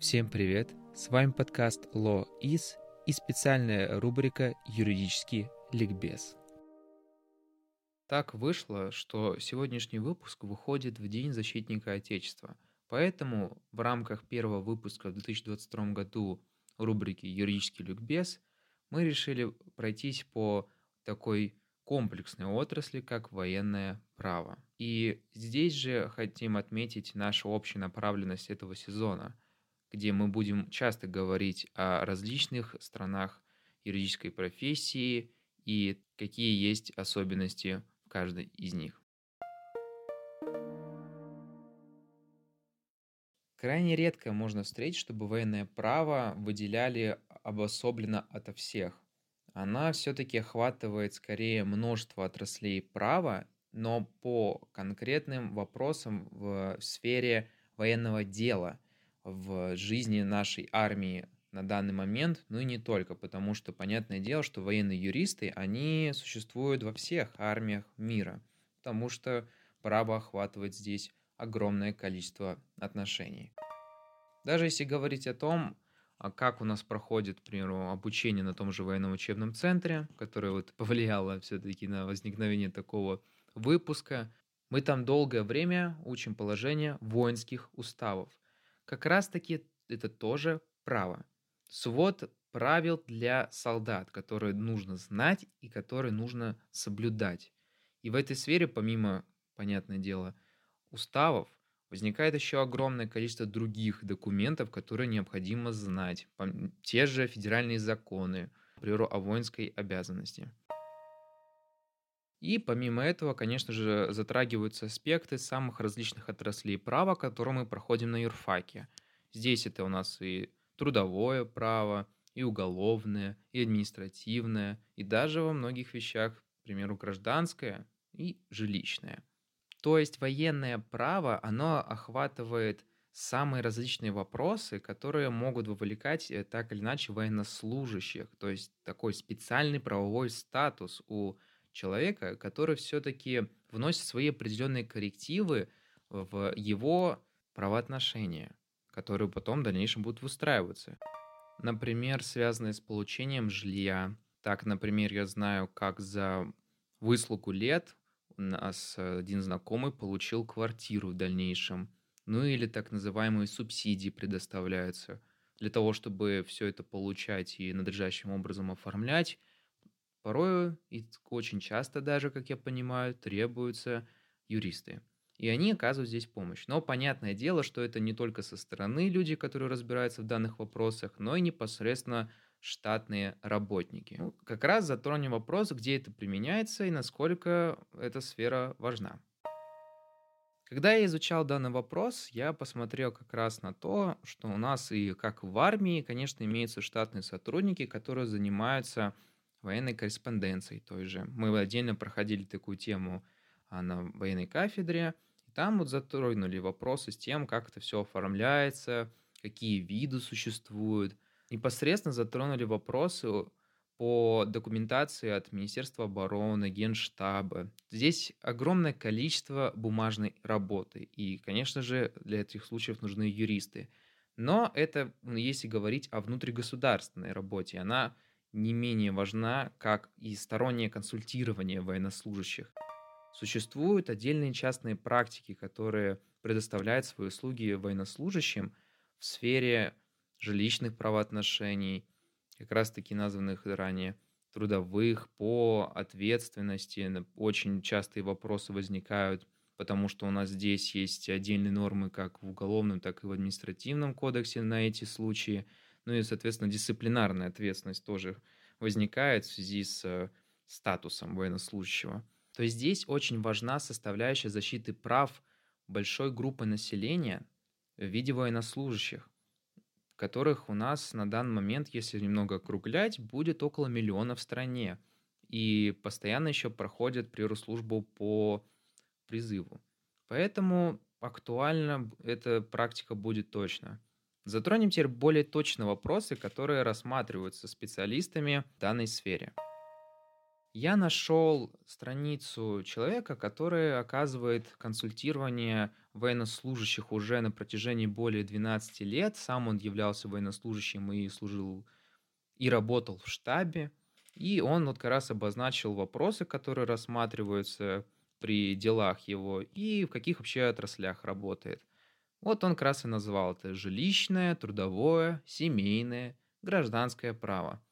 Всем привет! С вами подкаст Law Is и специальная рубрика «Юридический ликбез». Так вышло, что сегодняшний выпуск выходит в День защитника Отечества. Поэтому в рамках первого выпуска в 2022 году рубрики «Юридический ликбез» мы решили пройтись по такой комплексной отрасли, как военное право. И здесь же хотим отметить нашу общую направленность этого сезона – где мы будем часто говорить о различных странах юридической профессии и какие есть особенности в каждой из них. Крайне редко можно встретить, чтобы военное право выделяли обособленно ото всех. Она все-таки охватывает скорее множество отраслей права, но по конкретным вопросам в сфере военного дела – в жизни нашей армии на данный момент, ну и не только, потому что понятное дело, что военные юристы, они существуют во всех армиях мира, потому что право охватывает здесь огромное количество отношений. Даже если говорить о том, а как у нас проходит, к примеру, обучение на том же военном учебном центре, которое вот повлияло все-таки на возникновение такого выпуска, мы там долгое время учим положение воинских уставов. Как раз-таки это тоже право. Свод правил для солдат, которые нужно знать и которые нужно соблюдать. И в этой сфере, помимо, понятное дело, уставов, возникает еще огромное количество других документов, которые необходимо знать. Те же федеральные законы, например, о воинской обязанности. И помимо этого, конечно же, затрагиваются аспекты самых различных отраслей права, которые мы проходим на юрфаке. Здесь это у нас и трудовое право, и уголовное, и административное, и даже во многих вещах, к примеру, гражданское и жилищное. То есть военное право, оно охватывает самые различные вопросы, которые могут вовлекать э, так или иначе военнослужащих. То есть такой специальный правовой статус у человека, который все-таки вносит свои определенные коррективы в его правоотношения, которые потом в дальнейшем будут выстраиваться. Например, связанные с получением жилья. Так, например, я знаю, как за выслугу лет у нас один знакомый получил квартиру в дальнейшем. Ну или так называемые субсидии предоставляются. Для того, чтобы все это получать и надлежащим образом оформлять, Порою и очень часто даже, как я понимаю, требуются юристы. И они оказывают здесь помощь. Но понятное дело, что это не только со стороны люди, которые разбираются в данных вопросах, но и непосредственно штатные работники. Ну, как раз затронем вопрос, где это применяется и насколько эта сфера важна. Когда я изучал данный вопрос, я посмотрел как раз на то, что у нас и как в армии, конечно, имеются штатные сотрудники, которые занимаются военной корреспонденцией той же. Мы отдельно проходили такую тему а, на военной кафедре, и там вот затронули вопросы с тем, как это все оформляется, какие виды существуют. Непосредственно затронули вопросы по документации от Министерства обороны, Генштаба. Здесь огромное количество бумажной работы. И, конечно же, для этих случаев нужны юристы. Но это, если говорить о внутригосударственной работе, она не менее важна, как и стороннее консультирование военнослужащих. Существуют отдельные частные практики, которые предоставляют свои услуги военнослужащим в сфере жилищных правоотношений, как раз таки названных ранее, трудовых, по ответственности. Очень частые вопросы возникают, потому что у нас здесь есть отдельные нормы как в уголовном, так и в административном кодексе на эти случаи – ну и, соответственно, дисциплинарная ответственность тоже возникает в связи с э, статусом военнослужащего. То есть здесь очень важна составляющая защиты прав большой группы населения в виде военнослужащих, которых у нас на данный момент, если немного округлять, будет около миллиона в стране. И постоянно еще проходят службу по призыву. Поэтому актуальна эта практика будет точно. Затронем теперь более точно вопросы, которые рассматриваются специалистами в данной сфере. Я нашел страницу человека, который оказывает консультирование военнослужащих уже на протяжении более 12 лет. Сам он являлся военнослужащим и служил и работал в штабе. И он вот как раз обозначил вопросы, которые рассматриваются при делах его и в каких вообще отраслях работает. Вот он как раз и назвал это жилищное, трудовое, семейное, гражданское право.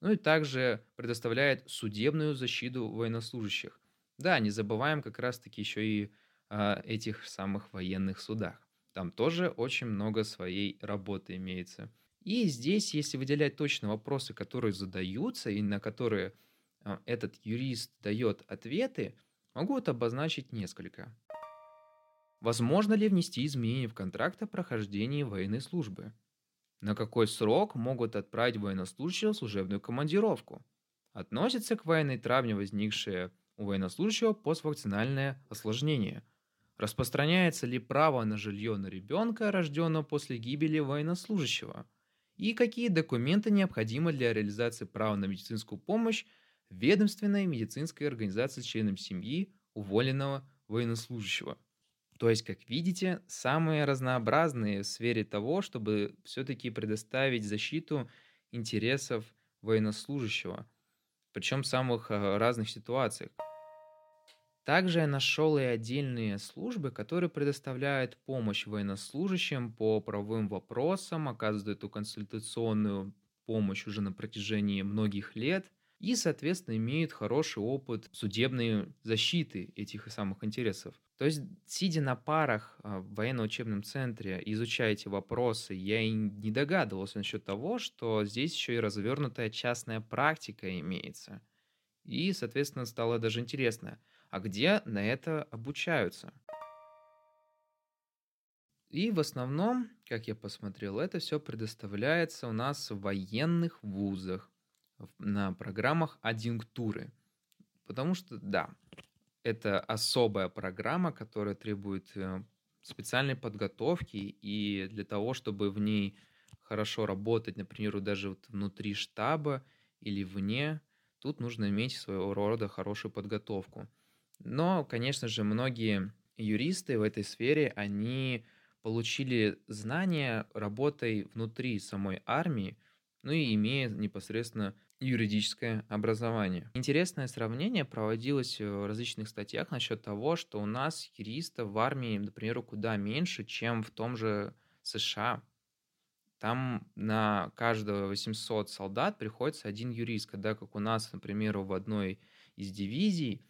Ну и также предоставляет судебную защиту военнослужащих. Да, не забываем как раз-таки еще и о этих самых военных судах. Там тоже очень много своей работы имеется. И здесь, если выделять точно вопросы, которые задаются и на которые а, этот юрист дает ответы, могу обозначить несколько. Возможно ли внести изменения в контракт о прохождении военной службы? На какой срок могут отправить военнослужащего в служебную командировку? Относится к военной травме возникшее у военнослужащего поствакцинальное осложнение? Распространяется ли право на жилье на ребенка, рожденного после гибели военнослужащего? И какие документы необходимы для реализации права на медицинскую помощь ведомственной медицинской организации членам семьи уволенного военнослужащего? То есть, как видите, самые разнообразные в сфере того, чтобы все-таки предоставить защиту интересов военнослужащего, причем в самых э, разных ситуациях. Также я нашел и отдельные службы, которые предоставляют помощь военнослужащим по правовым вопросам, оказывают эту консультационную помощь уже на протяжении многих лет и, соответственно, имеют хороший опыт судебной защиты этих самых интересов. То есть, сидя на парах а, в военно-учебном центре, изучая эти вопросы, я и не догадывался насчет того, что здесь еще и развернутая частная практика имеется. И, соответственно, стало даже интересно, а где на это обучаются? И в основном, как я посмотрел, это все предоставляется у нас в военных вузах, на программах адъюнктуры. Потому что, да, это особая программа, которая требует э, специальной подготовки, и для того, чтобы в ней хорошо работать, например, даже вот внутри штаба или вне, тут нужно иметь своего рода хорошую подготовку. Но, конечно же, многие юристы в этой сфере, они получили знания работой внутри самой армии, ну и имея непосредственно юридическое образование. Интересное сравнение проводилось в различных статьях насчет того, что у нас юристов в армии, например, куда меньше, чем в том же США. Там на каждого 800 солдат приходится один юрист, когда как у нас, например, в одной из дивизий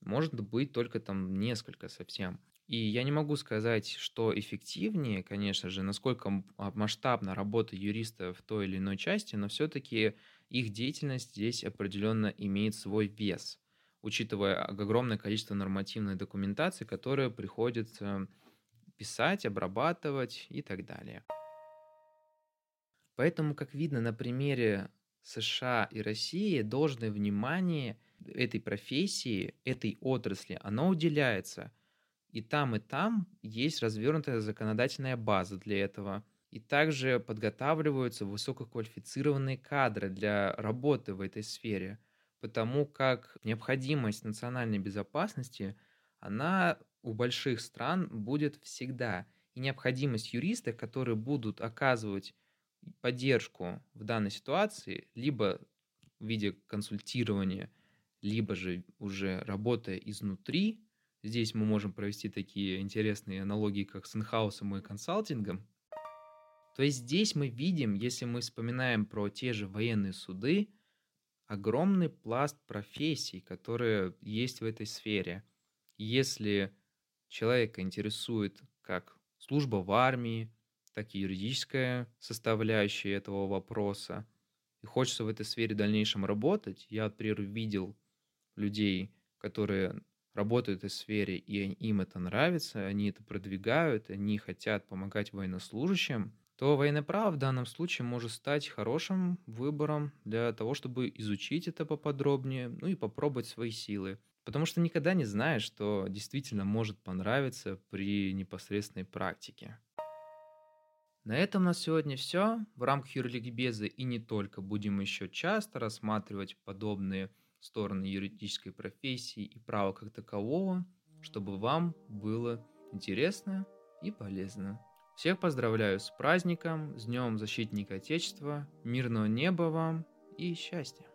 может быть только там несколько совсем. И я не могу сказать, что эффективнее, конечно же, насколько масштабна работа юриста в той или иной части, но все-таки их деятельность здесь определенно имеет свой вес, учитывая огромное количество нормативной документации, которая приходится писать, обрабатывать и так далее. Поэтому, как видно на примере США и России, должное внимание этой профессии, этой отрасли, оно уделяется. И там, и там есть развернутая законодательная база для этого – и также подготавливаются высококвалифицированные кадры для работы в этой сфере, потому как необходимость национальной безопасности, она у больших стран будет всегда. И необходимость юристов, которые будут оказывать поддержку в данной ситуации, либо в виде консультирования, либо же уже работая изнутри, здесь мы можем провести такие интересные аналогии, как с инхаусом и консалтингом, то есть здесь мы видим, если мы вспоминаем про те же военные суды, огромный пласт профессий, которые есть в этой сфере. Если человека интересует как служба в армии, так и юридическая составляющая этого вопроса, и хочется в этой сфере в дальнейшем работать, я, например, видел людей, которые работают в этой сфере, и им это нравится, они это продвигают, они хотят помогать военнослужащим – то военное право в данном случае может стать хорошим выбором для того, чтобы изучить это поподробнее, ну и попробовать свои силы. Потому что никогда не знаешь, что действительно может понравиться при непосредственной практике. На этом у нас сегодня все. В рамках юрликбезы и не только будем еще часто рассматривать подобные стороны юридической профессии и права как такового, чтобы вам было интересно и полезно. Всех поздравляю с праздником, с Днем Защитника Отечества, мирного неба вам и счастья!